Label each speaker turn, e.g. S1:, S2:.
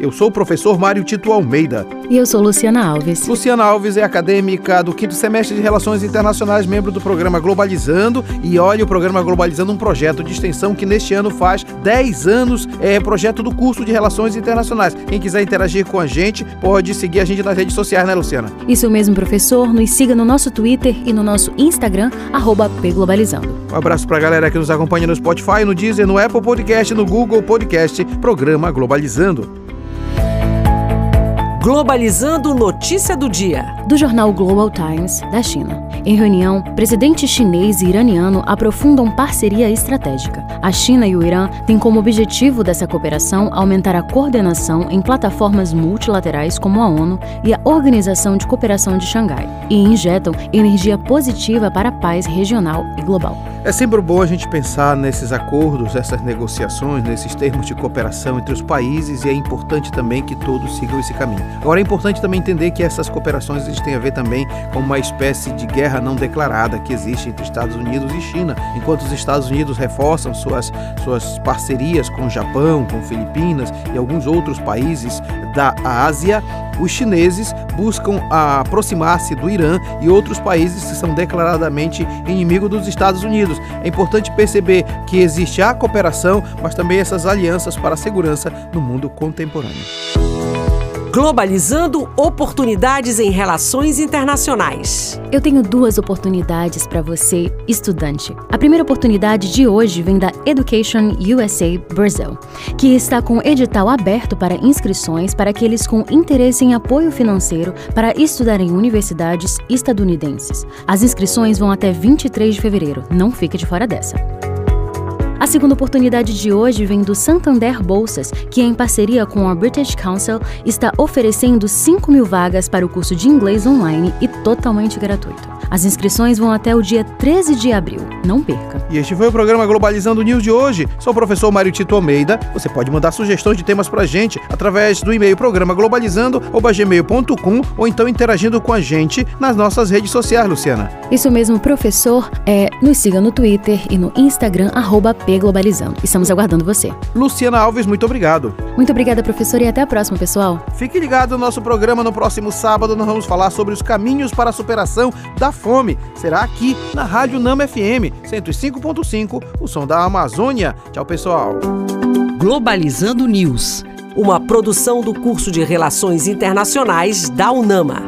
S1: Eu sou o professor Mário Tito Almeida.
S2: E eu sou Luciana Alves.
S1: Luciana Alves é acadêmica do quinto semestre de Relações Internacionais, membro do programa Globalizando. E olha, o programa Globalizando, um projeto de extensão que neste ano faz 10 anos, é projeto do curso de Relações Internacionais. Quem quiser interagir com a gente, pode seguir a gente nas redes sociais, né, Luciana?
S2: Isso mesmo, professor. Nos siga no nosso Twitter e no nomo Instagram, pglobalizando.
S1: Um abraço para a galera que nos acompanha no Spotify, no Deezer, no Apple Podcast, no Google Podcast, programa Globalizando.
S3: Globalizando notícia do dia.
S2: Do jornal Global Times, da China. Em reunião, presidente chinês e iraniano aprofundam parceria estratégica. A China e o Irã têm como objetivo dessa cooperação aumentar a coordenação em plataformas multilaterais como a ONU e a Organização de Cooperação de Xangai, e injetam energia positiva para a paz regional e global.
S1: É sempre bom a gente pensar nesses acordos, essas negociações, nesses termos de cooperação entre os países e é importante também que todos sigam esse caminho. Agora é importante também entender que essas cooperações têm a ver também com uma espécie de guerra não declarada que existe entre Estados Unidos e China. Enquanto os Estados Unidos reforçam suas, suas parcerias com o Japão, com Filipinas e alguns outros países da Ásia, os chineses buscam aproximar-se do Irã e outros países que são declaradamente inimigos dos Estados Unidos. É importante perceber que existe a cooperação, mas também essas alianças para a segurança no mundo contemporâneo.
S3: Globalizando oportunidades em relações internacionais.
S2: Eu tenho duas oportunidades para você, estudante. A primeira oportunidade de hoje vem da Education USA Brazil, que está com edital aberto para inscrições para aqueles com interesse em apoio financeiro para estudar em universidades estadunidenses. As inscrições vão até 23 de fevereiro. Não fique de fora dessa. A segunda oportunidade de hoje vem do Santander Bolsas, que em parceria com a British Council está oferecendo 5 mil vagas para o curso de inglês online e totalmente gratuito. As inscrições vão até o dia 13 de abril. Não perca.
S1: E este foi o programa Globalizando News de hoje. Sou o professor Mário Tito Almeida. Você pode mandar sugestões de temas pra gente através do e-mail programa globalizando@gmail.com ou então interagindo com a gente nas nossas redes sociais, Luciana.
S2: Isso mesmo, professor. É, nos siga no Twitter e no Instagram @pglobalizando. Estamos aguardando você.
S1: Luciana Alves, muito obrigado.
S2: Muito obrigada, professor, e até a próxima, pessoal.
S1: Fique ligado no nosso programa no próximo sábado. Nós vamos falar sobre os caminhos para a superação da fome. Será aqui na Rádio Nama FM 105.5, o som da Amazônia. Tchau, pessoal.
S3: Globalizando News, uma produção do curso de Relações Internacionais da UNAMA.